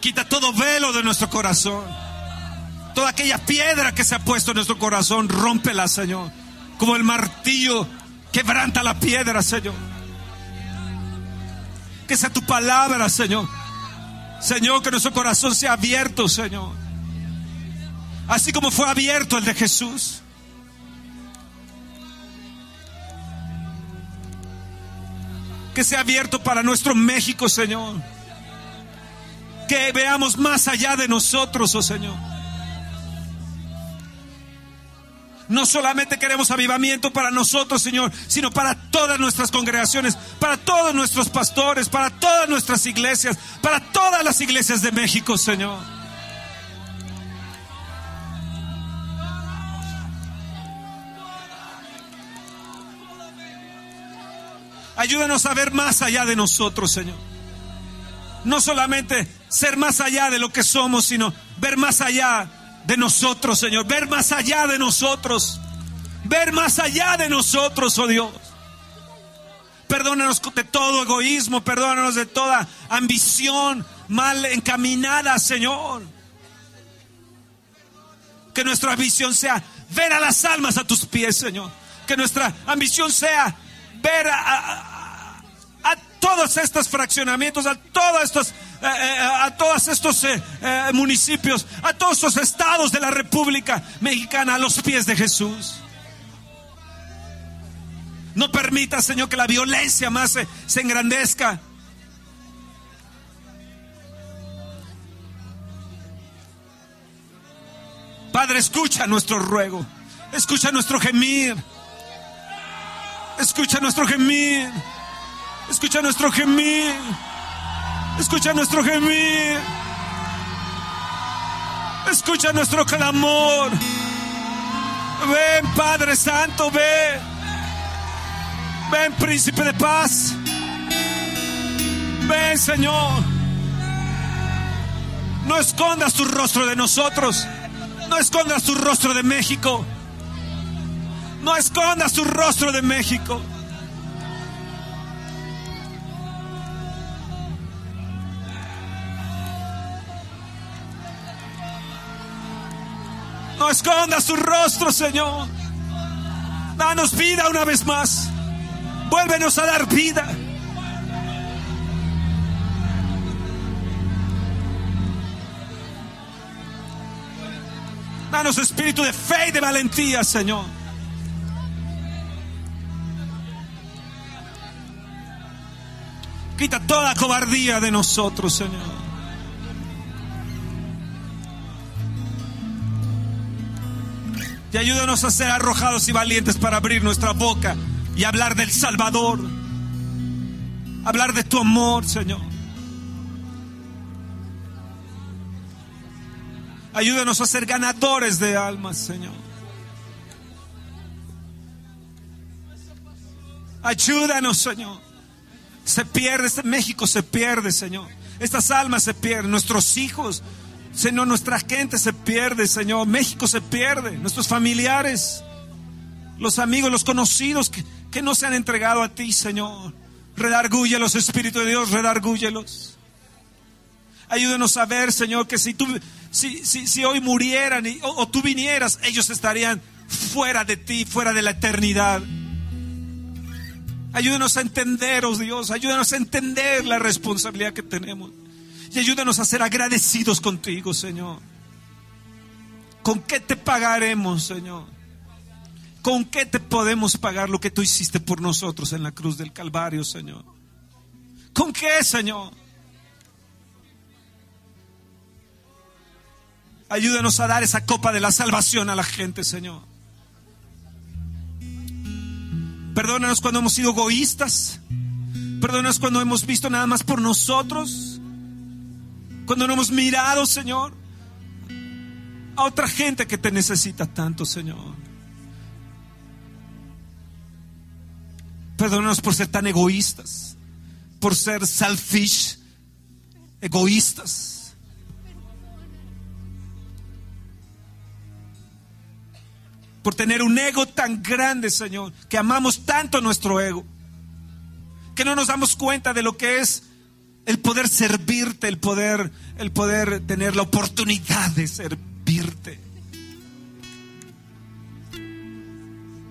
Quita todo velo de nuestro corazón. Toda aquella piedra que se ha puesto en nuestro corazón, rómpela, Señor. Como el martillo quebranta la piedra, Señor. Que sea tu palabra, Señor. Señor, que nuestro corazón sea abierto, Señor. Así como fue abierto el de Jesús. Que sea abierto para nuestro México, Señor. Que veamos más allá de nosotros, oh Señor. No solamente queremos avivamiento para nosotros, Señor, sino para todas nuestras congregaciones, para todos nuestros pastores, para todas nuestras iglesias, para todas las iglesias de México, Señor. Ayúdanos a ver más allá de nosotros, Señor. No solamente ser más allá de lo que somos, sino ver más allá de nosotros, Señor. Ver más allá de nosotros. Ver más allá de nosotros, oh Dios. Perdónanos de todo egoísmo, perdónanos de toda ambición mal encaminada, Señor. Que nuestra ambición sea ver a las almas a tus pies, Señor. Que nuestra ambición sea ver a, todos estos fraccionamientos, a todos estos, eh, eh, a todos estos eh, municipios, a todos estos estados de la República Mexicana a los pies de Jesús. No permita, Señor, que la violencia más se engrandezca. Padre, escucha nuestro ruego. Escucha nuestro gemir. Escucha nuestro gemir. Escucha nuestro gemir. Escucha nuestro gemir. Escucha nuestro clamor. Ven, Padre Santo, ven. Ven, Príncipe de Paz. Ven, Señor. No escondas tu rostro de nosotros. No escondas tu rostro de México. No escondas tu rostro de México. No escondas tu rostro, Señor. Danos vida una vez más. Vuélvenos a dar vida. Danos espíritu de fe y de valentía, Señor. Quita toda cobardía de nosotros, Señor. Y ayúdanos a ser arrojados y valientes para abrir nuestra boca y hablar del Salvador. Hablar de tu amor, Señor. Ayúdanos a ser ganadores de almas, Señor. Ayúdanos, Señor. Se pierde, este México se pierde, Señor. Estas almas se pierden, nuestros hijos, Señor, nuestra gente se pierde, Señor. México se pierde, nuestros familiares, los amigos, los conocidos que, que no se han entregado a ti, Señor. Redargúyelos, Espíritu de Dios, redargúyelos. Ayúdenos a ver, Señor, que si tú, si, si, si hoy murieran o, tú vinieras, ellos estarían fuera de ti, fuera de la eternidad. Ayúdenos a entender, oh Dios, ayúdenos a entender la responsabilidad que tenemos. Y ayúdanos a ser agradecidos contigo, Señor. ¿Con qué te pagaremos, Señor? ¿Con qué te podemos pagar lo que tú hiciste por nosotros en la cruz del Calvario, Señor? ¿Con qué, Señor? Ayúdanos a dar esa copa de la salvación a la gente, Señor. Perdónanos cuando hemos sido egoístas. Perdónanos cuando hemos visto nada más por nosotros. Cuando no hemos mirado, Señor, a otra gente que te necesita tanto, Señor. Perdónanos por ser tan egoístas, por ser selfish, egoístas. Por tener un ego tan grande, Señor, que amamos tanto nuestro ego, que no nos damos cuenta de lo que es el poder servirte, el poder, el poder tener la oportunidad de servirte.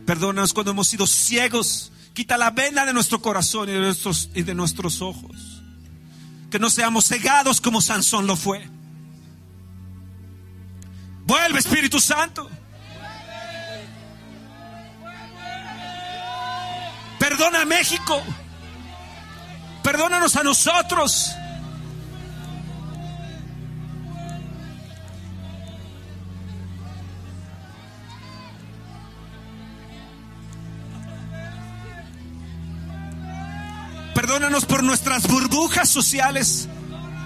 Perdónanos cuando hemos sido ciegos. Quita la venda de nuestro corazón y de nuestros, y de nuestros ojos. Que no seamos cegados como Sansón lo fue. Vuelve Espíritu Santo. Perdona a México. Perdónanos a nosotros. Perdónanos por nuestras burbujas sociales,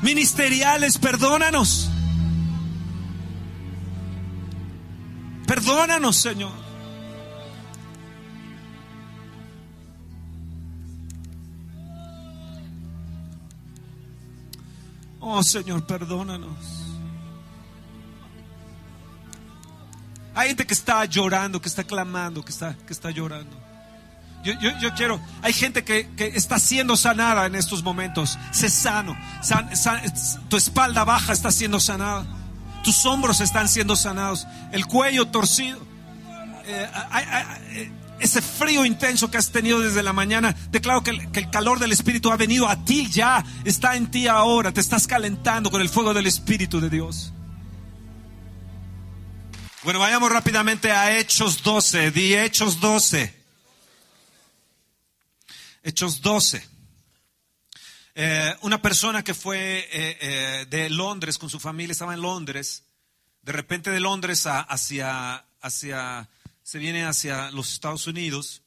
ministeriales, perdónanos. Perdónanos, Señor. Oh Señor, perdónanos. Hay gente que está llorando, que está clamando, que está, que está llorando. Yo, yo, quiero, hay gente que, que, está siendo sanada en estos momentos. Sé sano. tu espalda baja está siendo sanada. Tus hombros están siendo sanados. El cuello torcido. Eh, eh, ese frío intenso que has tenido desde la mañana, declaro que el, calor del Espíritu ha venido a ti ya, está en ti ahora, te estás calentando con el fuego del Espíritu de Dios. Bueno, vayamos rápidamente a Hechos 12, di Hechos 12. Hechos 12. Eh, una persona que fue eh, eh, de Londres con su familia, estaba en Londres, de repente de Londres hacia, hacia se viene hacia los Estados Unidos.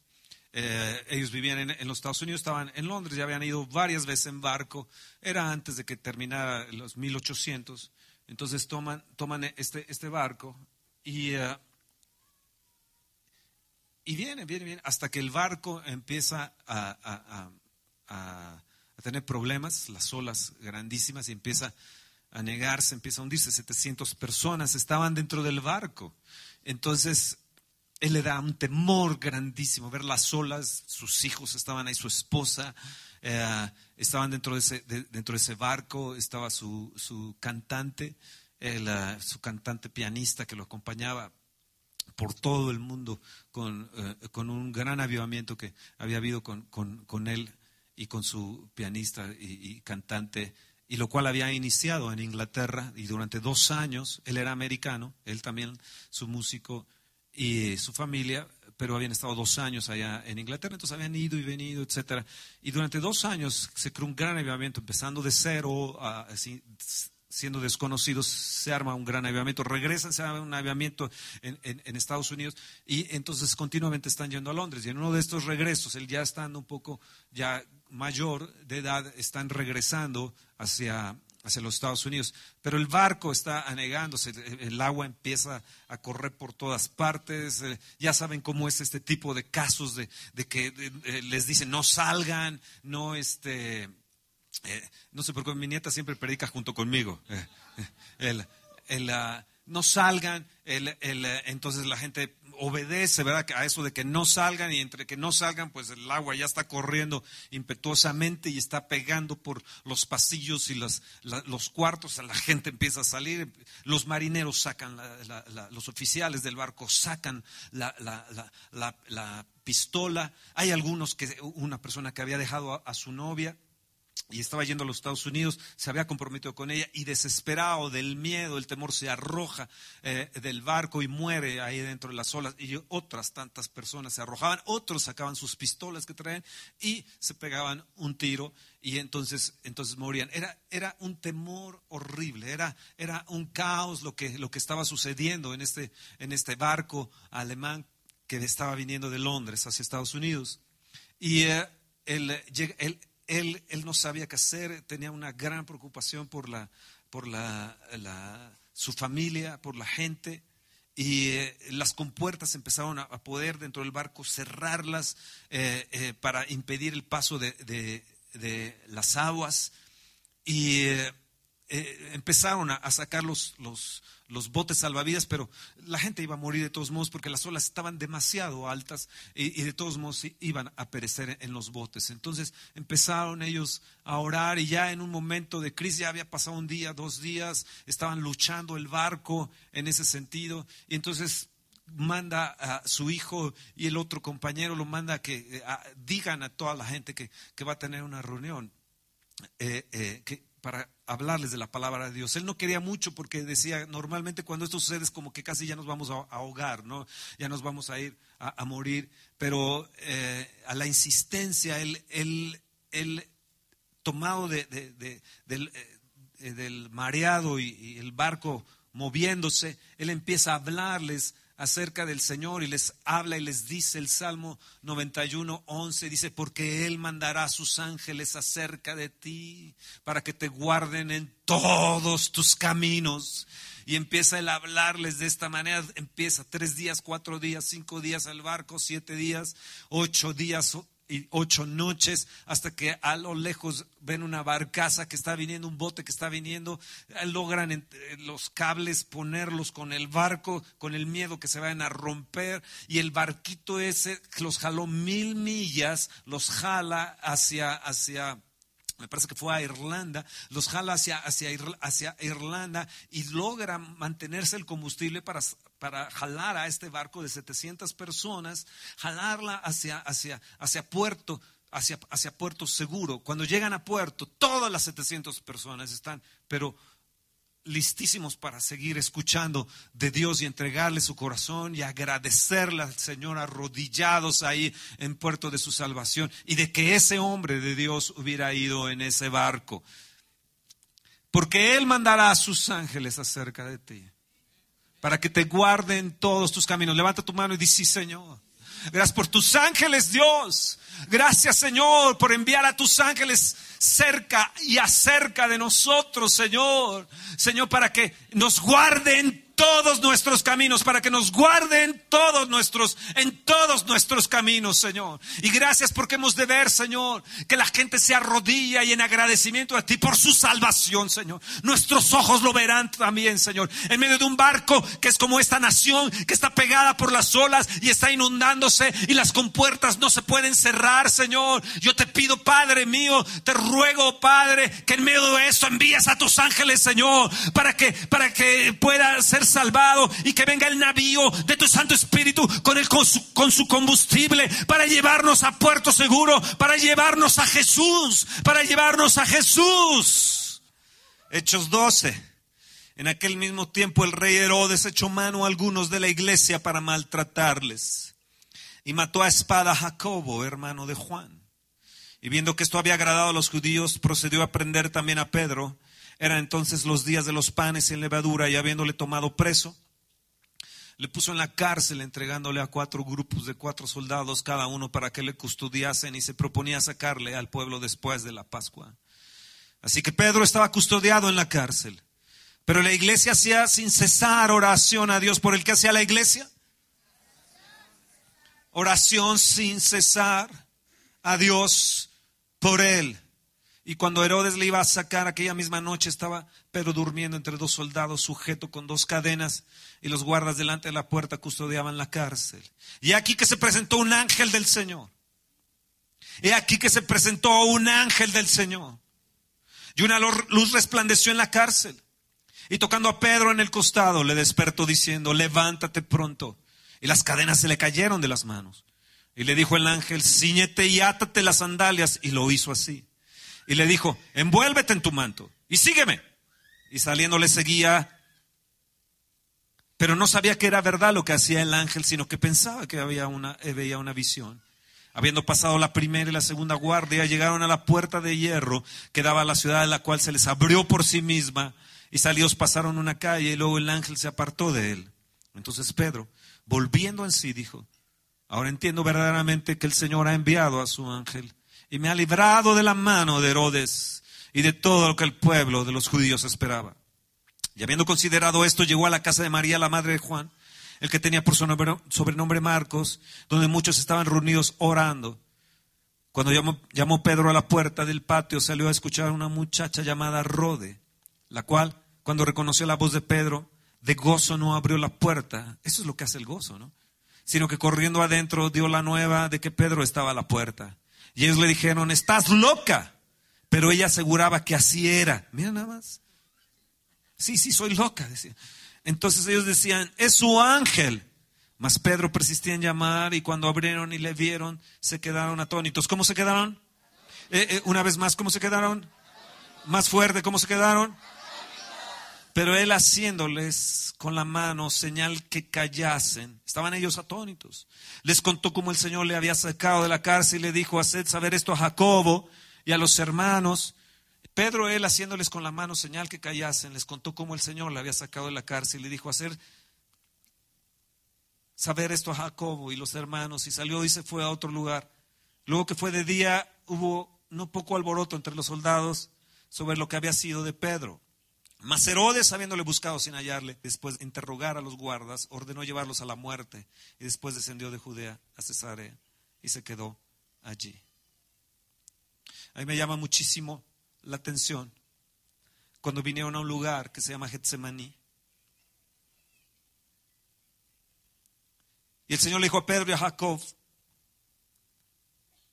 Eh, ellos vivían en, los Estados Unidos, estaban en Londres, ya habían ido varias veces en barco. Era antes de que terminara los 1800. Entonces toman, toman este, este barco y, uh, y viene, viene, viene, hasta que el barco empieza a, a, a, a tener problemas, las olas grandísimas, y empieza a negarse, empieza a hundirse. 700 personas estaban dentro del barco. Entonces él le da un temor grandísimo ver las olas, sus hijos estaban ahí, su esposa, eh, estaban dentro de, ese, dentro de ese barco, estaba su, cantante, eh, su cantante pianista que lo acompañaba por todo el mundo con, eh, un gran avivamiento que había habido con él y con su pianista y, y, cantante, y lo cual había iniciado en Inglaterra y durante dos años, él era americano, él también, su músico, y su familia, pero habían estado dos años allá en Inglaterra, entonces habían ido y venido, etcétera. Y durante dos años se creó un gran avivamiento, empezando de cero, siendo desconocidos, se arma un gran avivamiento, regresan, se arma un avivamiento en, en, Estados Unidos y entonces continuamente están yendo a Londres. Y en uno de estos regresos, él ya estando un poco ya mayor de edad, están regresando hacia, hacia los Estados Unidos. Pero el barco está anegándose, el agua empieza a correr por todas partes. Eh, ya saben cómo es este tipo de casos de, que les dicen no salgan, no este. Eh, no sé por qué mi nieta siempre predica junto conmigo. Eh, el, el, ah, no salgan, el, entonces la gente obedece, ¿verdad? A eso de que no salgan y entre que no salgan, pues el agua ya está corriendo impetuosamente y está pegando por los pasillos y los, los cuartos, la gente empieza a salir, los marineros sacan, los oficiales del barco sacan la, pistola, hay algunos que, una persona que había dejado a su novia, y estaba yendo a los Estados Unidos, se había comprometido con ella y desesperado del miedo, el temor, se arroja eh, del barco y muere ahí dentro de las olas. Y otras tantas personas se arrojaban, otros sacaban sus pistolas que traían y se pegaban un tiro y entonces, entonces morían. Era, era un temor horrible, era, era un caos lo que, lo que estaba sucediendo en este, en este barco alemán que estaba viniendo de Londres hacia Estados Unidos. Y eh, el, el él, no sabía qué hacer, tenía una gran preocupación por, la, por la, su familia, por la gente. Y eh, las compuertas empezaron a, poder dentro del barco cerrarlas eh, eh, para impedir el paso de, las aguas. Y eh, empezaron a, sacar los, los, botes salvavidas, pero la gente iba a morir de todos modos porque las olas estaban demasiado altas y, de todos modos iban a perecer en los botes. Entonces empezaron ellos a orar y ya en un momento de crisis, ya había pasado un día, dos días, estaban luchando el barco en ese sentido y entonces manda a su hijo y el otro compañero lo manda a que eh, digan a toda la gente que, va a tener una reunión eh, eh, que, para hablarles de la palabra de Dios. Él no quería mucho porque decía, normalmente cuando esto sucede es como que casi ya nos vamos a, ahogar, ¿no? Ya nos vamos a ir a, morir, pero a la insistencia, él, tomado de, del, mareado y el barco moviéndose, él empieza a hablarles acerca del Señor y les habla y les dice el Salmo 91, 11, dice, porque Él mandará a sus ángeles acerca de ti para que te guarden en todos tus caminos. Y empieza a hablarles de esta manera, empieza tres días, cuatro días, cinco días al barco, siete días, ocho días y ocho noches hasta que a lo lejos ven una barcaza que está viniendo, un bote que está viniendo, eh, logran los cables ponerlos con el barco, con el miedo que se vayan a romper y el barquito ese los jaló mil millas, los jala hacia, hacia me parece que fue a Irlanda, los jala hacia, hacia, hacia Irlanda y logra mantenerse el combustible para, para jalar a este barco de 700 personas, jalarla hacia, hacia, hacia puerto, hacia, hacia puerto seguro. Cuando llegan a puerto, todas las 700 personas están, pero listísimos para seguir escuchando de Dios y entregarle su corazón y agradecerle al Señor arrodillados ahí en puerto de su salvación y de que ese hombre de Dios hubiera ido en ese barco. Porque Él mandará a sus ángeles acerca de ti para que te guarden todos tus caminos. Levanta tu mano y dice, sí, Señor. Gracias por tus ángeles, Dios. Gracias, Señor, por enviar a tus ángeles cerca y acerca de nosotros, Señor. Señor, para que nos guarden todos nuestros caminos, para que nos guarden todos nuestros, en todos nuestros caminos, Señor. Y gracias porque hemos de ver, Señor, que la gente se arrodilla y en agradecimiento a ti por su salvación, Señor. Nuestros ojos lo verán también, Señor. En medio de un barco que es como esta nación, que está pegada por las olas y está inundándose y las compuertas no se pueden cerrar, Señor. Yo te pido, Padre mío, te ruego, Padre, que en medio de eso envíes a tus ángeles, Señor, para que, para que pueda ser salvado y que venga el navío de tu Santo Espíritu con, el, con, su, con su combustible para llevarnos a puerto seguro, para llevarnos a Jesús, para llevarnos a Jesús. Hechos 12. En aquel mismo tiempo el rey Herodes echó mano a algunos de la iglesia para maltratarles y mató a espada a Jacobo, hermano de Juan. Y viendo que esto había agradado a los judíos, procedió a prender también a Pedro eran entonces los días de los panes en levadura y habiéndole tomado preso, le puso en la cárcel entregándole a cuatro grupos de cuatro soldados cada uno para que le custodiasen y se proponía sacarle al pueblo después de la Pascua. Así que Pedro estaba custodiado en la cárcel. Pero la iglesia hacía sin cesar oración a Dios. ¿Por el que hacía la iglesia? Oración sin cesar a Dios por él. Y cuando Herodes le iba a sacar aquella misma noche, estaba Pedro durmiendo entre dos soldados, sujeto con dos cadenas, y los guardas delante de la puerta custodiaban la cárcel. Y aquí que se presentó un ángel del Señor. Y aquí que se presentó un ángel del Señor. Y una luz resplandeció en la cárcel. Y tocando a Pedro en el costado, le despertó diciendo, levántate pronto. Y las cadenas se le cayeron de las manos. Y le dijo el ángel, ciñete y átate las sandalias. Y lo hizo así y le dijo, envuélvete en tu manto y sígueme. Y saliendo le seguía, pero no sabía que era verdad lo que hacía el ángel, sino que pensaba que había una, eh, veía una visión. Habiendo pasado la primera y la segunda guardia, llegaron a la puerta de hierro que daba a la ciudad, la cual se les abrió por sí misma, y salidos pasaron una calle, y luego el ángel se apartó de él. Entonces Pedro, volviendo en sí, dijo, ahora entiendo verdaderamente que el Señor ha enviado a su ángel y me ha librado de la mano de Herodes y de todo lo que el pueblo de los judíos esperaba. Y habiendo considerado esto, llegó a la casa de María, la madre de Juan, el que tenía por sobrenombre Marcos, donde muchos estaban reunidos orando. Cuando llamó, Pedro a la puerta del patio, salió a escuchar a una muchacha llamada Rode, la cual, cuando reconoció la voz de Pedro, de gozo no abrió la puerta. Eso es lo que hace el gozo, ¿no? Sino que corriendo adentro dio la nueva de que Pedro estaba a la puerta. Y ellos le dijeron, estás loca. Pero ella aseguraba que así era. Mira nada más. Sí, sí, soy loca, decía. Entonces ellos decían, es su ángel. Mas Pedro persistía en llamar y cuando abrieron y le vieron, se quedaron atónitos. ¿Cómo se quedaron? Eh, eh, una vez más, ¿cómo se quedaron? Más fuerte, ¿cómo se quedaron? Pero él haciéndoles con la mano señal que callasen, estaban ellos atónitos. Les contó cómo el Señor le había sacado de la cárcel y le dijo, haced saber esto a Jacobo y a los hermanos. Pedro, él haciéndoles con la mano señal que callasen, les contó cómo el Señor le había sacado de la cárcel y le dijo, hacer saber esto a Jacobo y los hermanos y salió y se fue a otro lugar. Luego que fue de día, hubo no poco alboroto entre los soldados sobre lo que había sido de Pedro. Mas Herodes, habiéndole buscado sin hallarle, después de interrogar a los guardas, ordenó llevarlos a la muerte y después descendió de Judea a Cesarea y se quedó allí. A mí me llama muchísimo la atención cuando vinieron a un lugar que se llama Getsemaní. Y el Señor le dijo a Pedro y a Jacob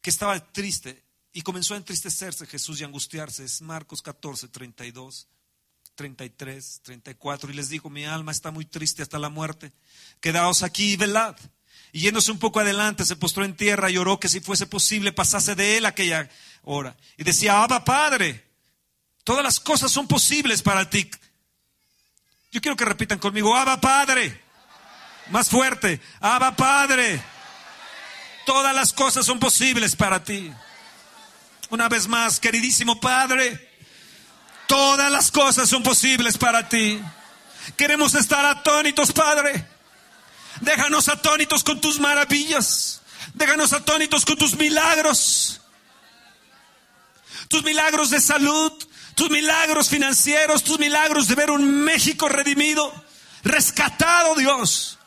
que estaba triste y comenzó a entristecerse Jesús y angustiarse. Es Marcos 14, 32. 33, 34, y les dijo, mi alma está muy triste hasta la muerte, quedaos aquí y velad. Y yéndose un poco adelante, se postró en tierra y oró que si fuese posible pasase de él aquella hora. Y decía, Abba Padre, todas las cosas son posibles para ti. Yo quiero que repitan conmigo, Abba Padre. Más fuerte, Abba Padre. Todas las cosas son posibles para ti. Una vez más, queridísimo Padre. Todas las cosas son posibles para ti. Queremos estar atónitos, Padre. Déjanos atónitos con tus maravillas. Déjanos atónitos con tus milagros. Tus milagros de salud, tus milagros financieros, tus milagros de ver un México redimido, rescatado, Dios.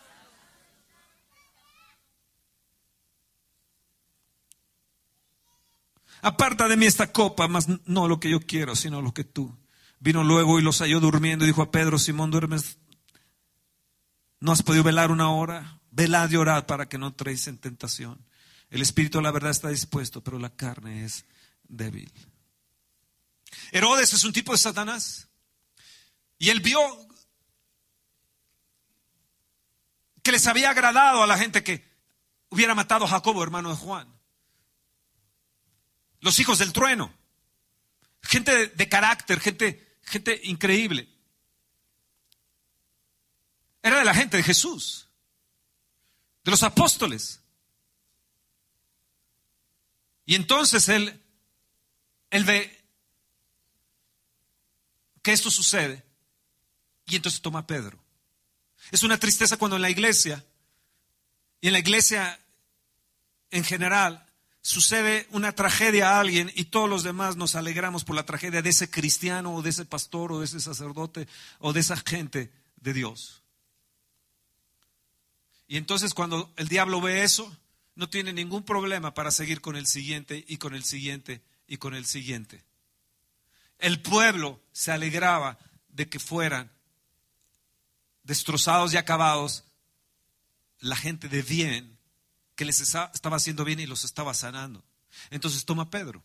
Aparta de mí esta copa, más no lo que yo quiero, sino lo que tú. Vino luego y los halló durmiendo y dijo a Pedro, Simón, duermes. ¿No has podido velar una hora? Velad y orad para que no traéis en tentación. El espíritu la verdad está dispuesto, pero la carne es débil. Herodes es un tipo de Satanás. Y él vio que les había agradado a la gente que hubiera matado a Jacobo, hermano de Juan los hijos del trueno, gente de, carácter, gente, gente increíble. Era de la gente de Jesús, de los apóstoles. Y entonces él, él ve que esto sucede y entonces toma a Pedro. Es una tristeza cuando en la iglesia, y en la iglesia en general, sucede una tragedia a alguien y todos los demás nos alegramos por la tragedia de ese cristiano o de ese pastor o de ese sacerdote o de esa gente de Dios. Y entonces cuando el diablo ve eso, no tiene ningún problema para seguir con el siguiente y con el siguiente y con el siguiente. El pueblo se alegraba de que fueran destrozados y acabados la gente de bien que les estaba haciendo bien y los estaba sanando. Entonces toma Pedro,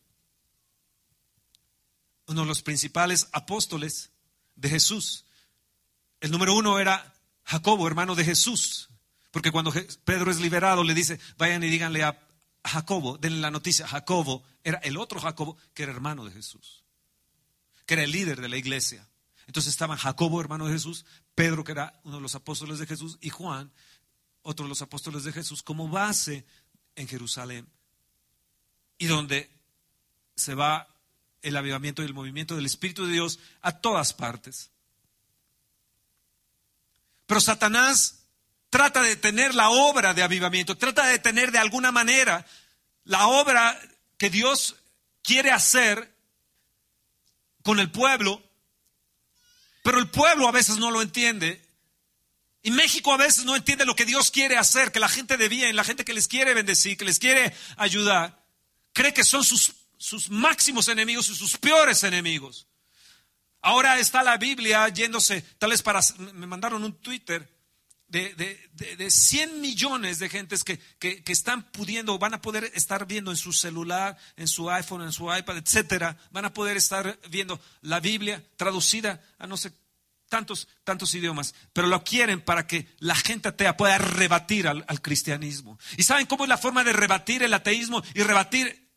uno de los principales apóstoles de Jesús. El número uno era Jacobo, hermano de Jesús, porque cuando Pedro es liberado le dice, vayan y díganle a Jacobo, denle la noticia, Jacobo era el otro Jacobo que era hermano de Jesús, que era el líder de la iglesia. Entonces estaban Jacobo, hermano de Jesús, Pedro, que era uno de los apóstoles de Jesús, y Juan, otro de los apóstoles de Jesús, como base en Jerusalén y donde se va el avivamiento y el movimiento del Espíritu de Dios a todas partes. Pero Satanás trata de tener la obra de avivamiento, trata de tener de alguna manera la obra que Dios quiere hacer con el pueblo, pero el pueblo a veces no lo entiende y México a veces no entiende lo que Dios quiere hacer, que la gente de bien, la gente que les quiere bendecir, que les quiere ayudar, cree que son sus, máximos enemigos y sus peores enemigos. Ahora está la Biblia yéndose, tal vez para, me mandaron un Twitter de, de, 100 millones de gentes que, que, están pudiendo, van a poder estar viendo en su celular, en su iPhone, en su iPad, etcétera, van a poder estar viendo la Biblia traducida a no sé tantos, tantos idiomas, pero lo quieren para que la gente atea pueda rebatir al, cristianismo. ¿Y saben cómo es la forma de rebatir el ateísmo y rebatir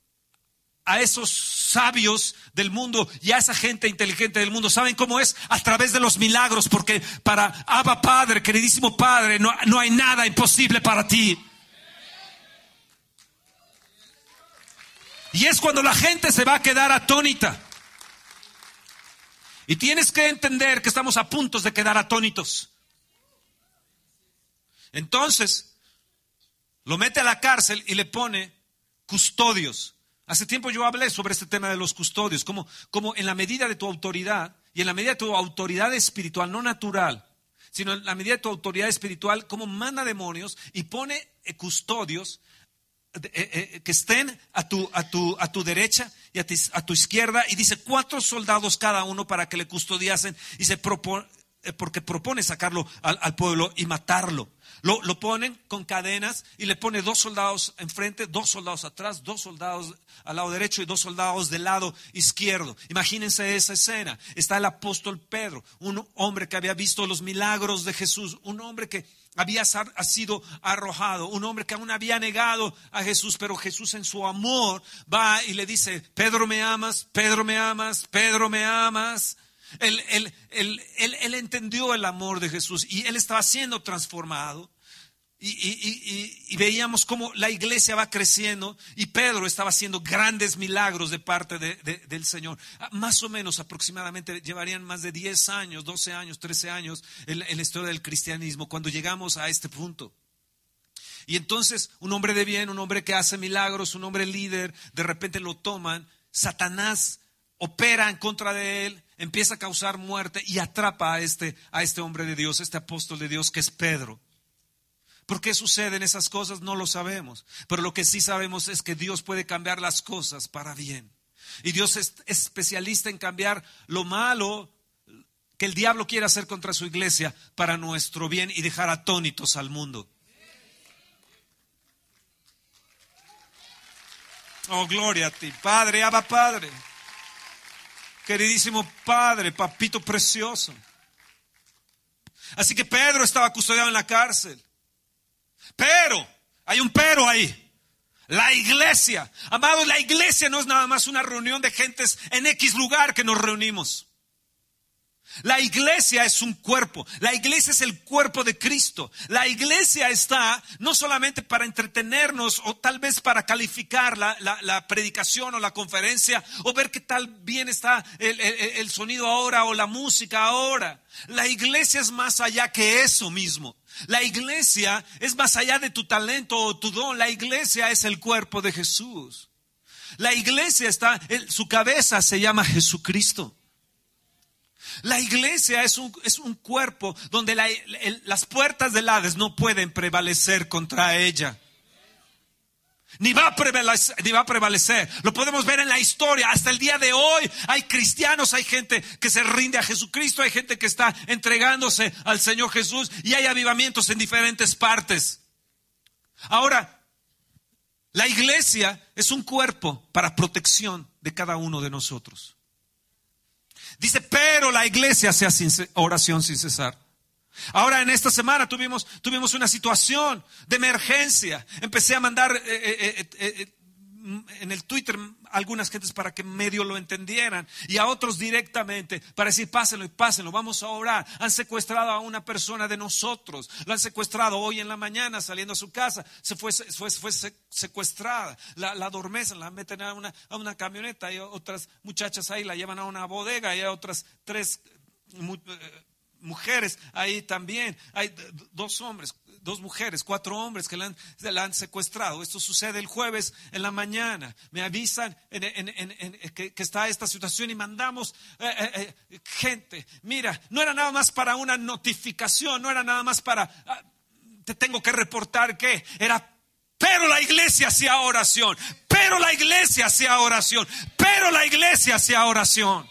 a esos sabios del mundo y a esa gente inteligente del mundo. ¿Saben cómo es? A través de los milagros, porque para Abba Padre, queridísimo Padre, no, no hay nada imposible para ti. Y es cuando la gente se va a quedar atónita. Y tienes que entender que estamos a punto de quedar atónitos. Entonces, lo mete a la cárcel y le pone custodios. Hace tiempo yo hablé sobre este tema de los custodios, como, como en la medida de tu autoridad y en la medida de tu autoridad espiritual, no natural, sino en la medida de tu autoridad espiritual, como manda demonios y pone eh, custodios que estén a tu, a tu, a tu derecha y a, tu izquierda y dice cuatro soldados cada uno para que le custodiasen y se propone, porque propone sacarlo al pueblo y matarlo. Lo, ponen con cadenas y le pone dos soldados enfrente, dos soldados atrás, dos soldados al lado derecho y dos soldados del lado izquierdo. Imagínense esa escena. Está el apóstol Pedro, un hombre que había visto los milagros de Jesús, un hombre que había sido arrojado, un hombre que aún había negado a Jesús, pero Jesús en su amor va y le dice, Pedro me amas, Pedro me amas, Pedro me amas. Él, él, entendió el amor de Jesús y él estaba siendo transformado. Y, veíamos cómo la iglesia va creciendo y Pedro estaba haciendo grandes milagros de parte del Señor. Ah, más o menos aproximadamente llevarían más de 10 años, 12 años, 13 años en, en la historia del cristianismo cuando llegamos a este punto. Y entonces un hombre de bien, un hombre que hace milagros, un hombre líder, de repente lo toman, Satanás opera en contra de él, empieza a causar muerte y atrapa a este, a este hombre de Dios, este apóstol de Dios que es Pedro. ¿Por qué suceden esas cosas? No lo sabemos. Pero lo que sí sabemos es que Dios puede cambiar las cosas para bien. Y Dios es especialista en cambiar lo malo que el diablo quiere hacer contra su iglesia para nuestro bien y dejar atónitos al mundo. Oh, gloria a ti, Padre, Abba Padre. Queridísimo Padre, papito precioso. Así que Pedro estaba custodiado en la cárcel. Pero, hay un pero ahí. La iglesia, amados, la iglesia no es nada más una reunión de gentes en X lugar que nos reunimos. La iglesia es un cuerpo, la iglesia es el cuerpo de Cristo. La iglesia está no solamente para entretenernos o tal vez para calificar la, predicación o la conferencia o ver qué tal bien está el, el sonido ahora o la música ahora. La iglesia es más allá que eso mismo. La iglesia es más allá de tu talento o tu don. La iglesia es el cuerpo de Jesús. La iglesia está, su cabeza se llama Jesucristo. La iglesia es un, es un cuerpo donde las puertas del Hades no pueden prevalecer contra ella. Ni va, a prevalecer, ni va a prevalecer. Lo podemos ver en la historia. Hasta el día de hoy hay cristianos, hay gente que se rinde a Jesucristo, hay gente que está entregándose al Señor Jesús y hay avivamientos en diferentes partes. Ahora, la iglesia es un cuerpo para protección de cada uno de nosotros. Dice, pero la iglesia sea oración sin cesar. Ahora en esta semana tuvimos, tuvimos una situación de emergencia. Empecé a mandar eh, eh, eh, en el Twitter algunas gentes para que medio lo entendieran y a otros directamente para decir pásenlo y pásenlo, vamos a orar. Han secuestrado a una persona de nosotros, lo han secuestrado hoy en la mañana saliendo a su casa, se fue, fue, fue secuestrada, la, la adormecen, la meten a una, a una camioneta y otras muchachas ahí la llevan a una bodega hay otras tres eh, mujeres ahí también, hay dos hombres, dos mujeres, cuatro hombres que la han, secuestrado. Esto sucede el jueves en la mañana. Me avisan que, está esta situación y mandamos eh, eh, eh, gente. Mira, no era nada más para una notificación, no era nada más para, ah, te tengo que reportar que era pero la iglesia hacía oración, pero la iglesia hacía oración, pero la iglesia hacía oración.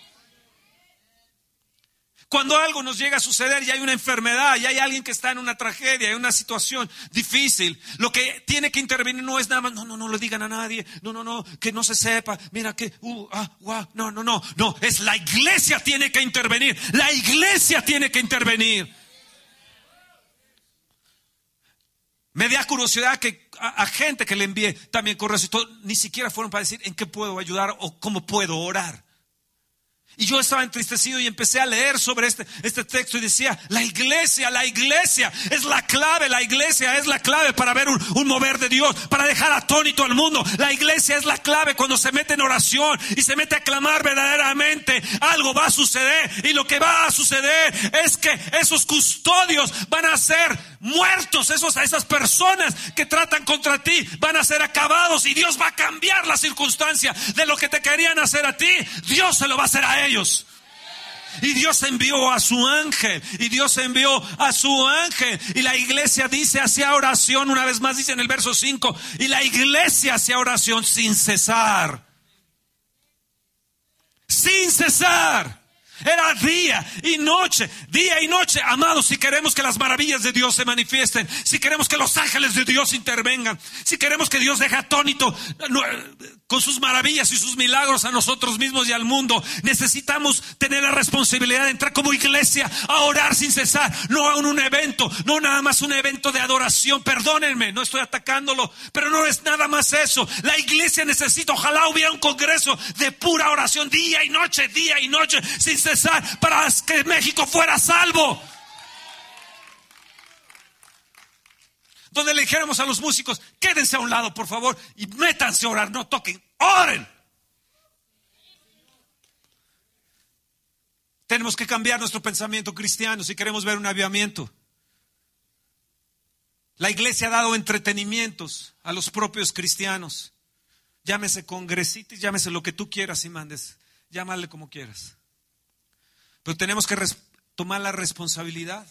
Cuando algo nos llega a suceder y hay una enfermedad y hay alguien que está en una tragedia, en una situación difícil, lo que tiene que intervenir no es nada más, no, no, no le digan a nadie, no, no, no, que no se sepa, mira que, uh, ah, no, no, no, no, es la iglesia tiene que intervenir, la iglesia tiene que intervenir. Me da curiosidad que a, gente que le envié también correos y todo, ni siquiera fueron para decir en qué puedo ayudar o cómo puedo orar. Y yo estaba entristecido y empecé a leer sobre este, este texto y decía, la iglesia, la iglesia es la clave, la iglesia es la clave para ver un, mover de Dios, para dejar atónito al mundo. La iglesia es la clave cuando se mete en oración y se mete a clamar verdaderamente, algo va a suceder. Y lo que va a suceder es que esos custodios van a ser muertos, esos, esas personas que tratan contra ti van a ser acabados y Dios va a cambiar la circunstancia de lo que te querían hacer a ti. Dios se lo va a hacer a ellos. Y Dios envió a su ángel. Y Dios envió a su ángel. Y la iglesia dice hacia oración, una vez más dice en el verso 5, y la iglesia hacía oración sin cesar. Sin cesar. Era día y noche, día y noche. Amados, si queremos que las maravillas de Dios se manifiesten, si queremos que los ángeles de Dios intervengan, si queremos que Dios deje atónito con sus maravillas y sus milagros a nosotros mismos y al mundo, necesitamos tener la responsabilidad de entrar como iglesia a orar sin cesar, no a un evento, no nada más un evento de adoración. Perdónenme, no estoy atacándolo, pero no es nada más eso. La iglesia necesita, ojalá hubiera un congreso de pura oración día y noche, día y noche, sin cesar para que México fuera salvo. Donde le dijéramos a los músicos, quédense a un lado, por favor, y métanse a orar, no toquen, oren. Tenemos que cambiar nuestro pensamiento cristiano si queremos ver un avivamiento. La iglesia ha dado entretenimientos a los propios cristianos. Llámese congresistas, llámese lo que tú quieras y mandes. Llámale como quieras. Pero tenemos que tomar la responsabilidad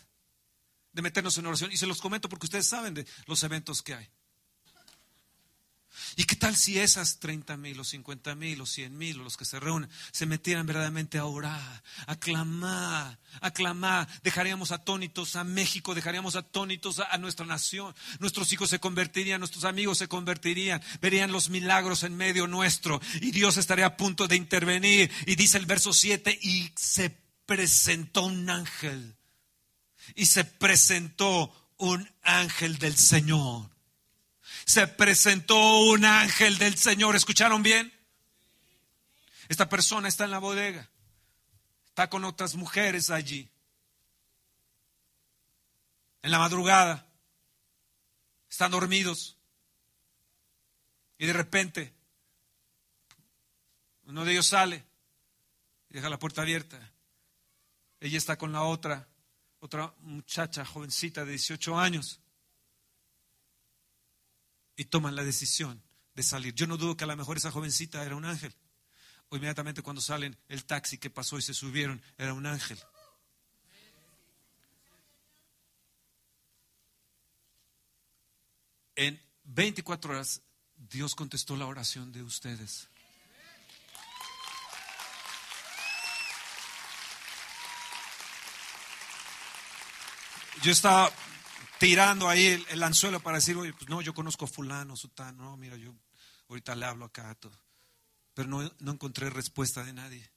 de meternos en oración. Y se los comento porque ustedes saben de los eventos que hay. ¿Y qué tal si esas 30 mil o 50 mil o 100 mil o los que se reúnen se metieran verdaderamente a orar, a clamar, a clamar? Dejaríamos atónitos a México, dejaríamos atónitos a, nuestra nación. Nuestros hijos se convertirían, nuestros amigos se convertirían, verían los milagros en medio nuestro y Dios estaría a punto de intervenir. Y dice el verso 7, y se presentó un ángel. Y se presentó un ángel del Señor. Se presentó un ángel del Señor. ¿Escucharon bien? Esta persona está en la bodega. Está con otras mujeres allí. En la madrugada. Están dormidos. Y de repente, uno de ellos sale y deja la puerta abierta. Ella está con la otra, otra muchacha jovencita de 18 años. Y toman la decisión de salir. Yo no dudo que a lo mejor esa jovencita era un ángel. O inmediatamente cuando salen, el taxi que pasó y se subieron era un ángel. En 24 horas, Dios contestó la oración de ustedes. Yo estaba tirando ahí el, anzuelo para decir, oye, pues no, yo conozco a fulano, sutano, no, mira, yo ahorita le hablo acá, todo. pero no, encontré respuesta de nadie.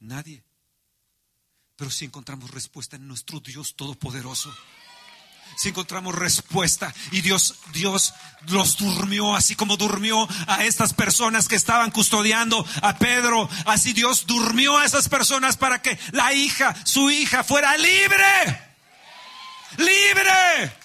Nadie. Pero sí encontramos respuesta en nuestro Dios Todopoderoso si encontramos respuesta. Y Dios, Dios los durmió, así como durmió a estas personas que estaban custodiando a Pedro. Así Dios durmió a esas personas para que la hija, su hija, fuera libre. Libre.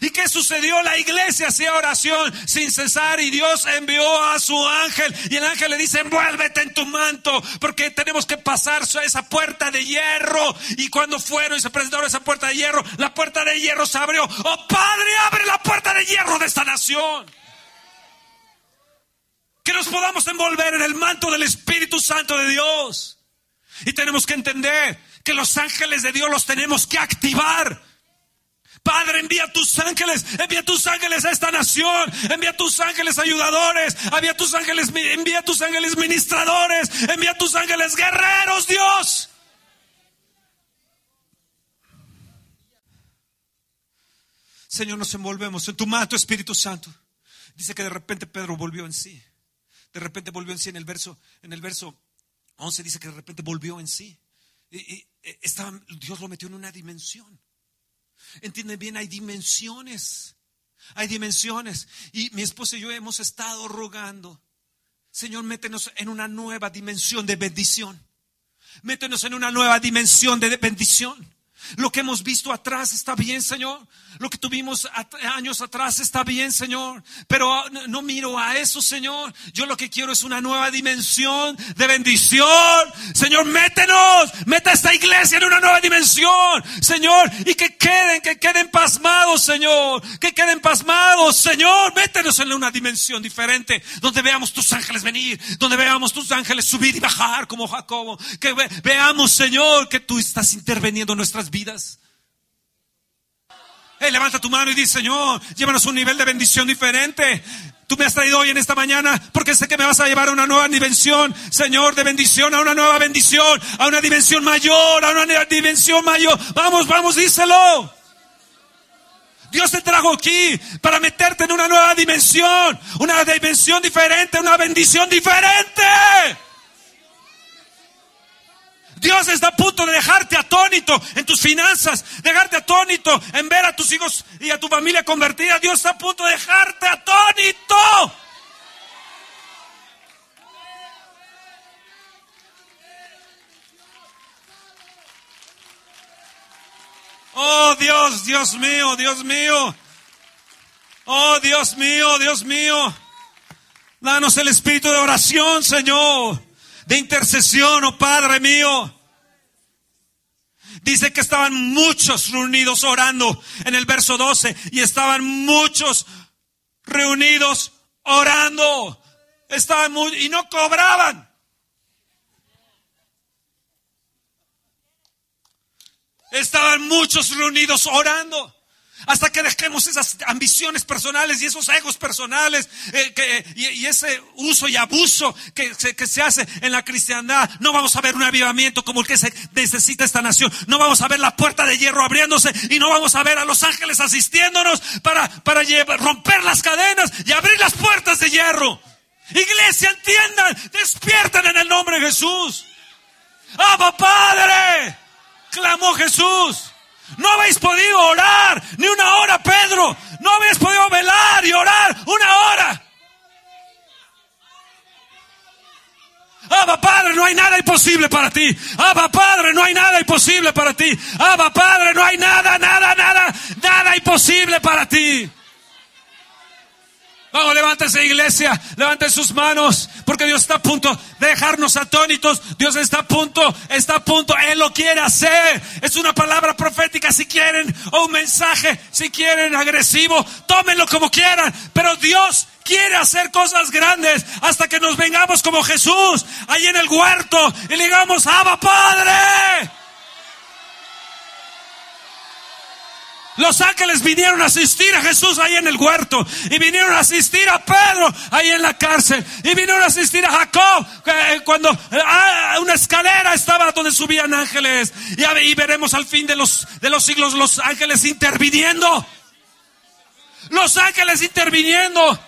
¿Y qué sucedió? La iglesia hacía oración sin cesar y Dios envió a su ángel y el ángel le dice, envuélvete en tu manto porque tenemos que pasar esa puerta de hierro. Y cuando fueron y se presentaron esa puerta de hierro, la puerta de hierro se abrió. Oh Padre, abre la puerta de hierro de esta nación. Que nos podamos envolver en el manto del Espíritu Santo de Dios. Y tenemos que entender que los ángeles de Dios los tenemos que activar Padre, envía tus ángeles, envía tus ángeles a esta nación, envía tus ángeles ayudadores, envía tus ángeles, envía tus ángeles ministradores, envía tus ángeles guerreros, Dios. Señor, nos envolvemos en tu manto, Espíritu Santo. Dice que de repente Pedro volvió en sí. De repente volvió en sí en el verso, en el verso 11 dice que de repente volvió en sí. Y, eh, Dios lo metió en una dimensión. Entienden bien, hay dimensiones. Hay dimensiones. Y mi esposa y yo hemos estado rogando. Señor, métenos en una nueva dimensión de bendición. Métenos en una nueva dimensión de bendición. Lo que hemos visto atrás está bien, Señor. Lo que tuvimos años atrás está bien, Señor. Pero no miro a eso, Señor. Yo lo que quiero es una nueva dimensión de bendición. Señor, métenos. Meta esta iglesia en una nueva dimensión, Señor. Y que queden, que queden pasmados, Señor. Que queden pasmados, Señor. Métenos en una dimensión diferente. Donde veamos tus ángeles venir. Donde veamos tus ángeles subir y bajar como Jacobo. Que veamos, Señor, que tú estás interviniendo en nuestras vidas. Hey, levanta tu mano y dice, Señor, llévanos a un nivel de bendición diferente. Tú me has traído hoy en esta mañana porque sé que me vas a llevar a una nueva dimensión, Señor, de bendición, a una nueva bendición, a una dimensión mayor, a una dimensión mayor. Vamos, vamos, díselo. Dios te trajo aquí para meterte en una nueva dimensión, una dimensión diferente, una bendición diferente. Dios está a punto de dejarte atónito en tus finanzas, dejarte atónito en ver a tus hijos y a tu familia convertida. Dios está a punto de dejarte atónito. Oh Dios, Dios mío, Dios mío. Oh Dios mío, Dios mío. Danos el espíritu de oración, Señor de intercesión, oh Padre mío. Dice que estaban muchos reunidos orando en el verso 12 y estaban muchos reunidos orando. Estaban muy, y no cobraban. Estaban muchos reunidos orando. Hasta que dejemos esas ambiciones personales y esos egos personales eh, y, ese uso y abuso que, que, se hace en la cristiandad, no vamos a ver un avivamiento como el que se necesita esta nación. No vamos a ver la puerta de hierro abriéndose y no vamos a ver a los ángeles asistiéndonos para, para romper las cadenas y abrir las puertas de hierro. Iglesia, entiendan, despiertan en el nombre de Jesús. ¡Abba Padre! Clamó Jesús. No habéis podido orar ni una hora, Pedro. No habéis podido velar y orar una hora. Abba Padre, no hay nada imposible para ti. Abba Padre, no hay nada imposible para ti. Abba Padre, no hay nada, nada, nada, nada imposible para ti. Vamos, levántese iglesia, levanten sus manos, porque Dios está a punto de dejarnos atónitos. Dios está a punto, está a punto, Él lo quiere hacer. Es una palabra profética si quieren, o un mensaje si quieren agresivo, tómenlo como quieran, pero Dios quiere hacer cosas grandes hasta que nos vengamos como Jesús, ahí en el huerto, y le digamos, Abba Padre. Los ángeles vinieron a asistir a Jesús ahí en el huerto. Y vinieron a asistir a Pedro ahí en la cárcel. Y vinieron a asistir a Jacob eh, cuando ah, una escalera estaba donde subían ángeles. Y, veremos al fin de los, de los siglos los ángeles interviniendo. Los ángeles interviniendo.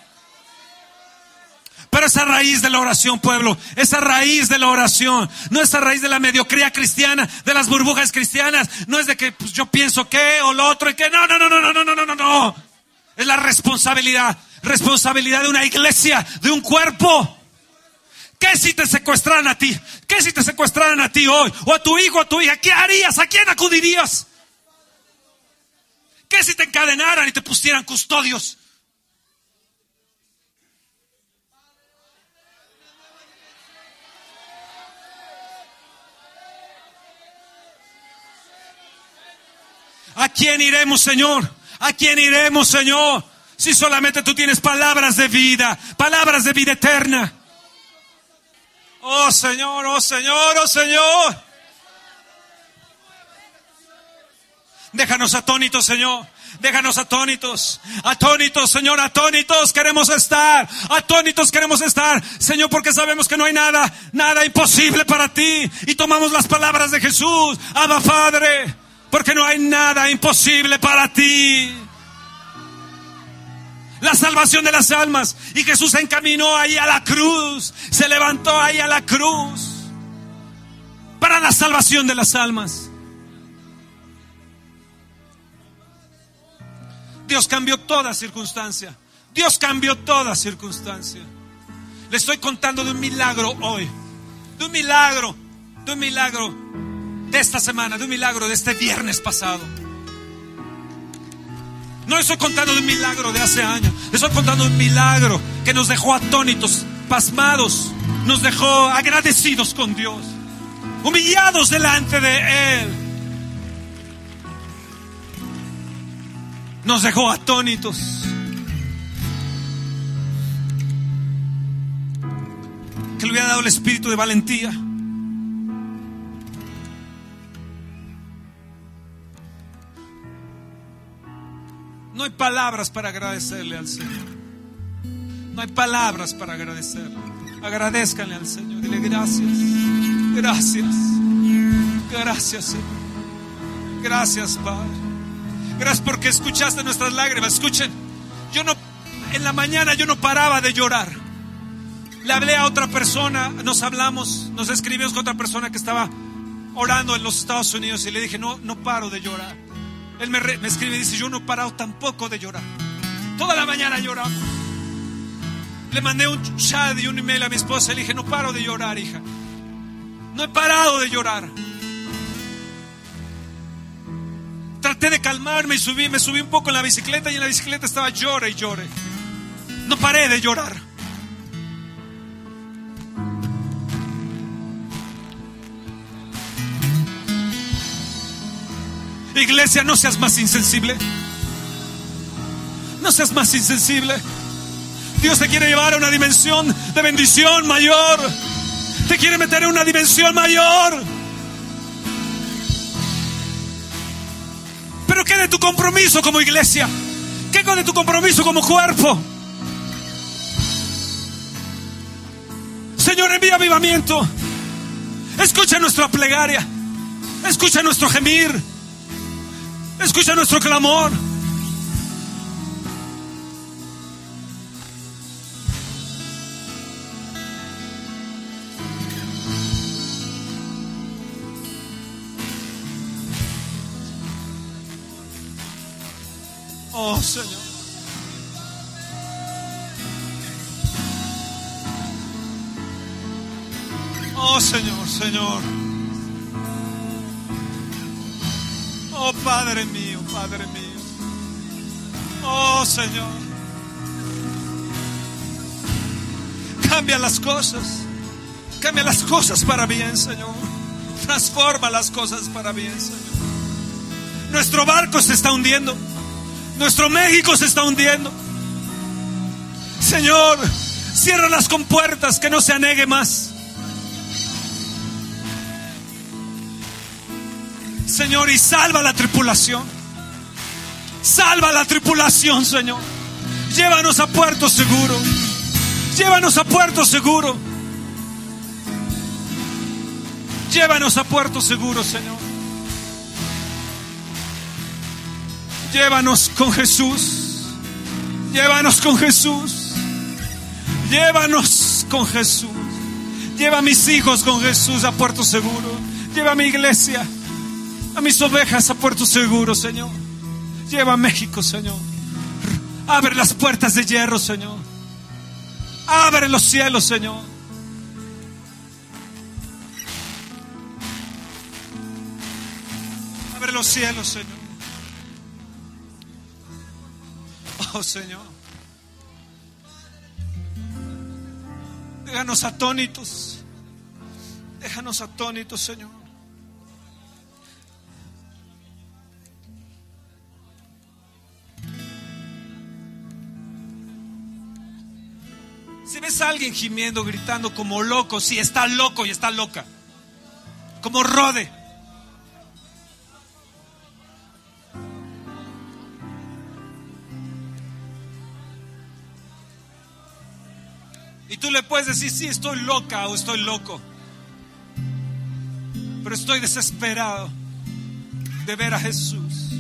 Pero esa raíz de la oración, pueblo, esa raíz de la oración, no esa raíz de la mediocría cristiana, de las burbujas cristianas, no es de que pues, yo pienso que o lo otro y que no, no, no, no, no, no, no, no, no. Es la responsabilidad, responsabilidad de una iglesia, de un cuerpo. ¿Qué si te secuestraran a ti? ¿Qué si te secuestraran a ti hoy? O a tu hijo, a tu hija. ¿Qué harías? ¿A quién acudirías? ¿Qué si te encadenaran y te pusieran custodios? ¿A quién iremos, Señor? ¿A quién iremos, Señor? Si solamente tú tienes palabras de vida, palabras de vida eterna. Oh Señor, oh Señor, oh Señor. Déjanos atónitos, Señor. Déjanos atónitos. Atónitos, Señor, atónitos queremos estar. Atónitos queremos estar. Señor, porque sabemos que no hay nada, nada imposible para ti. Y tomamos las palabras de Jesús. Abba Padre, porque no hay nada imposible para ti. La salvación de las almas. Y Jesús se encaminó ahí a la cruz. Se levantó ahí a la cruz. Para la salvación de las almas. Dios cambió toda circunstancia. Dios cambió toda circunstancia. Le estoy contando de un milagro hoy. De un milagro. De un milagro de esta semana. De un milagro de este viernes pasado. No estoy contando de un milagro de hace años. Estoy contando de un milagro que nos dejó atónitos, pasmados. Nos dejó agradecidos con Dios. Humillados delante de Él. nos dejó atónitos. Que le hubiera dado el espíritu de valentía. No hay palabras para agradecerle al Señor. No hay palabras para agradecerle. Agradezcanle al Señor. Dile gracias. Gracias. Gracias, Señor. Gracias, Padre. Gracias porque escuchaste nuestras lágrimas. Escuchen, yo no, en la mañana yo no paraba de llorar. Le hablé a otra persona, nos hablamos, nos escribimos con otra persona que estaba orando en los Estados Unidos y le dije, no, no paro de llorar. Él me, escribe y dice, yo no he parado tampoco de llorar. Toda la mañana lloramos. Le mandé un chat y un email a mi esposa le dije, no paro de llorar, hija. No he parado de llorar. Traté de calmarme y subí, me subí un poco en la bicicleta y en la bicicleta estaba llore y llore. No paré de llorar. Iglesia, no seas más insensible. No seas más insensible. Dios te quiere llevar a una dimensión de bendición mayor. Te quiere meter en una dimensión mayor. Pero ¿qué de tu compromiso como iglesia? ¿Qué de tu compromiso como cuerpo? Señor, envía avivamiento. Escucha nuestra plegaria. Escucha nuestro gemir. Escucha nuestro clamor. Oh Señor. Oh Señor, Señor. Padre mío, Padre mío. Oh Señor. Cambia las cosas. Cambia las cosas para bien, Señor. Transforma las cosas para bien, Señor. Nuestro barco se está hundiendo. Nuestro México se está hundiendo. Señor, cierra las compuertas, que no se anegue más. Señor, y salva la tripulación. Salva la tripulación, Señor. Llévanos a puerto seguro. Llévanos a puerto seguro. Llévanos a puerto seguro, Señor. Llévanos con Jesús. Llévanos con Jesús. Llévanos con Jesús. Lleva a mis hijos con Jesús a puerto seguro. Lleva a mi iglesia, a mis ovejas a puerto seguro, Señor. Lleva a México, Señor. Abre las puertas de hierro, Señor. Abre los cielos, Señor. Abre los cielos, Señor. Oh Señor. Déjanos atónitos. Déjanos atónitos, Señor. Si ves a alguien gimiendo, gritando como loco, sí, está loco y está loca. Como rode. Y tú le puedes decir, sí, estoy loca o estoy loco. Pero estoy desesperado de ver a Jesús.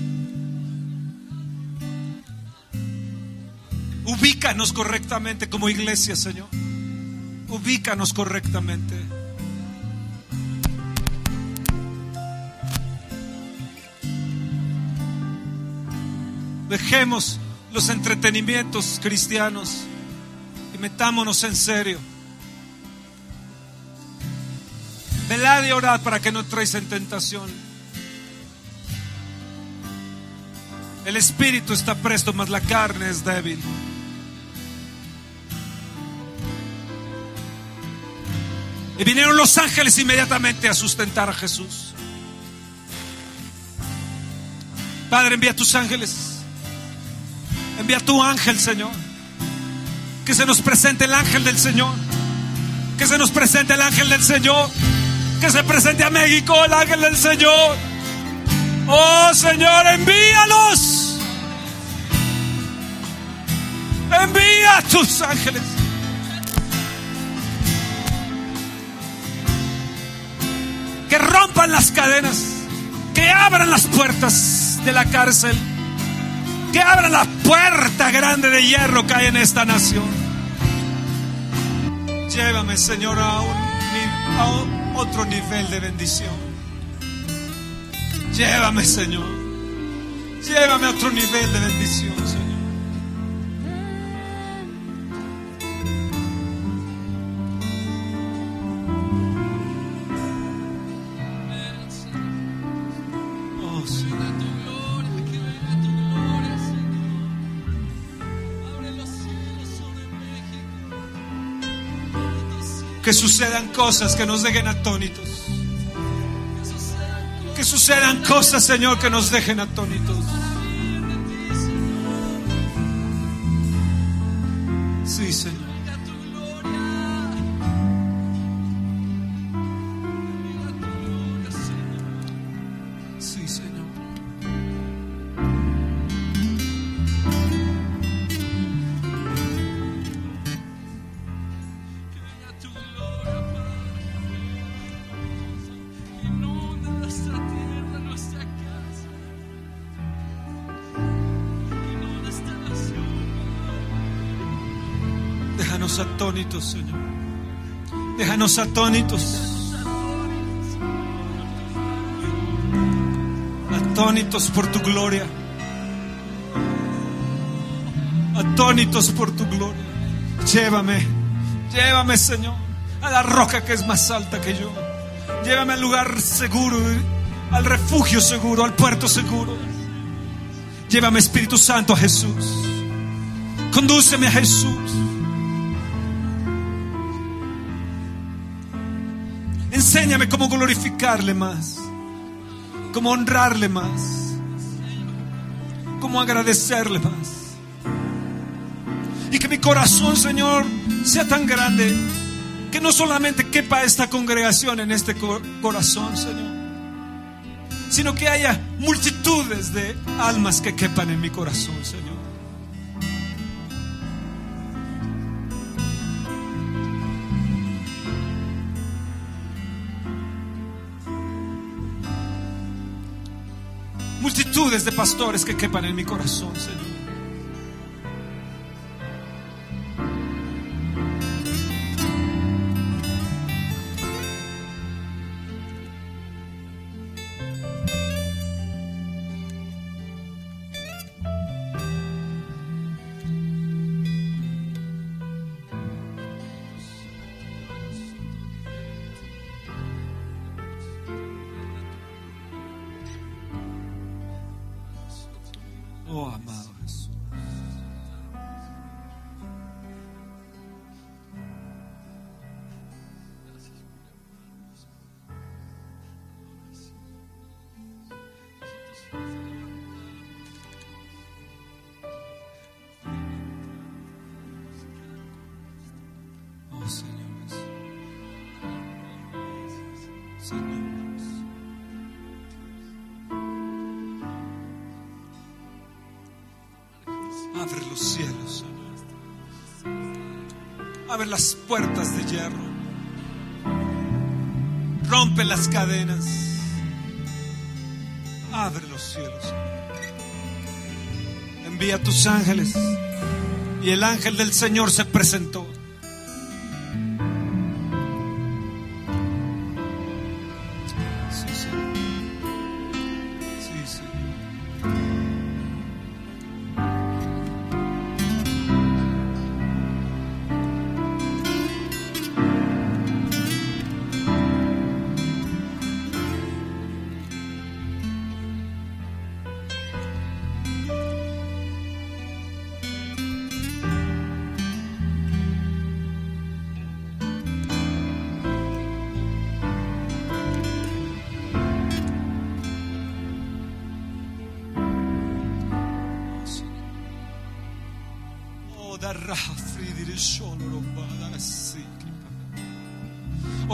Ubícanos correctamente como iglesia, Señor. Ubícanos correctamente. Dejemos los entretenimientos cristianos y metámonos en serio. Velad y orad para que no traes en tentación. El espíritu está presto, mas la carne es débil. Y vinieron los ángeles inmediatamente a sustentar a Jesús. Padre, envía tus ángeles. Envía tu ángel, Señor. Que se nos presente el ángel del Señor. Que se nos presente el ángel del Señor. Que se presente a México el ángel del Señor. Oh Señor, envíalos. Envía a tus ángeles. Que rompan las cadenas. Que abran las puertas de la cárcel que abra la puerta grande de hierro que hay en esta nación. Llévame, Señor, a, a otro nivel de bendición. Llévame, Señor. Llévame a otro nivel de bendición, Señor. Que sucedan cosas que nos dejen atónitos. Que sucedan cosas, Señor, que nos dejen atónitos. Sí, Señor. Atónitos, Señor. Déjanos atónitos. Atónitos por tu gloria. Atónitos por tu gloria. Llévame, llévame, Señor, a la roca que es más alta que yo. Llévame al lugar seguro, al refugio seguro, al puerto seguro. Llévame, Espíritu Santo, a Jesús. Condúceme a Jesús. Enséñame cómo glorificarle más, cómo honrarle más, cómo agradecerle más. Y que mi corazón, Señor, sea tan grande que no solamente quepa esta congregación en este corazón, Señor, sino que haya multitudes de almas que quepan en mi corazón, Señor. De pastores que quepan en mi corazón, Señor. Abre los cielos, Abre las puertas de hierro. Rompe las cadenas. Abre los cielos. Envía tus ángeles. Y el ángel del Señor se presentó.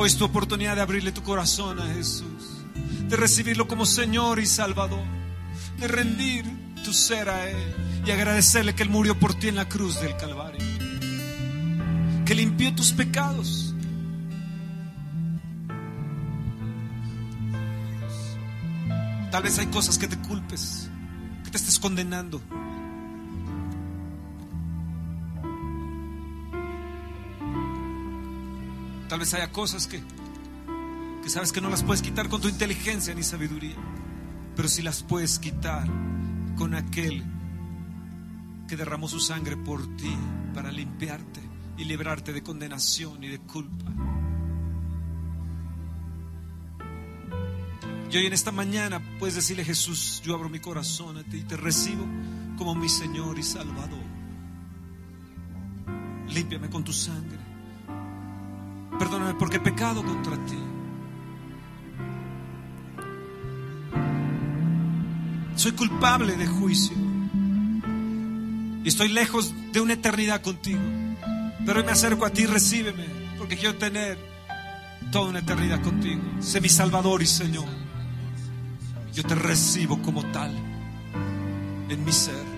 Es tu oportunidad de abrirle tu corazón a Jesús, de recibirlo como Señor y Salvador, de rendir tu ser a Él y agradecerle que Él murió por ti en la cruz del Calvario, que limpió tus pecados. Tal vez hay cosas que te culpes, que te estés condenando. Tal vez haya cosas que, que sabes que no las puedes quitar con tu inteligencia ni sabiduría, pero sí las puedes quitar con aquel que derramó su sangre por ti para limpiarte y librarte de condenación y de culpa. Y hoy en esta mañana puedes decirle Jesús, yo abro mi corazón a ti y te recibo como mi Señor y Salvador. Límpiame con tu sangre. Perdóname porque he pecado contra ti. Soy culpable de juicio. Y estoy lejos de una eternidad contigo. Pero hoy me acerco a ti, recíbeme, porque quiero tener toda una eternidad contigo. Sé mi Salvador y Señor. Yo te recibo como tal en mi ser.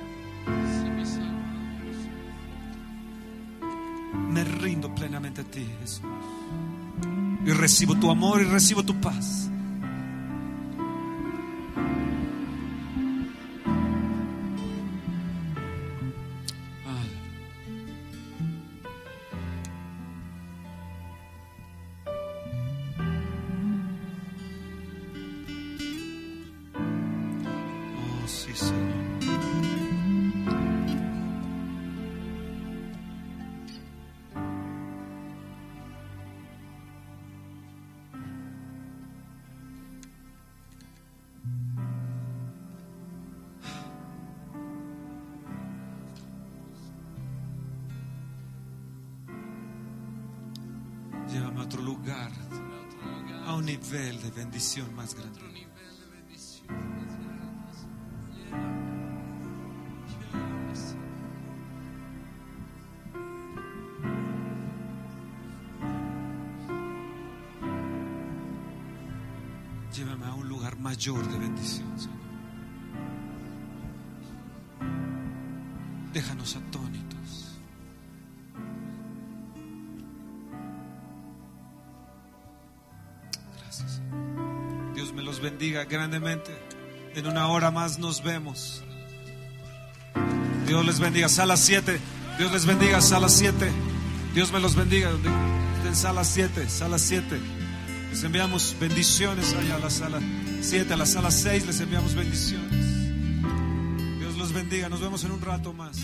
Rindo plenamente a ti, Jesús. Y recibo tu amor y recibo tu paz. Oh, sí, Señor. Lugar, a un nivel de bendición más grande. Llévame a un lugar mayor de bendición, Señor. Déjanos atónitos. Bendiga grandemente. En una hora más nos vemos. Dios les bendiga. Sala 7. Dios les bendiga. Sala 7. Dios me los bendiga. En sala 7. Sala 7. Les enviamos bendiciones allá a la sala 7. A la sala 6 les enviamos bendiciones. Dios los bendiga. Nos vemos en un rato más.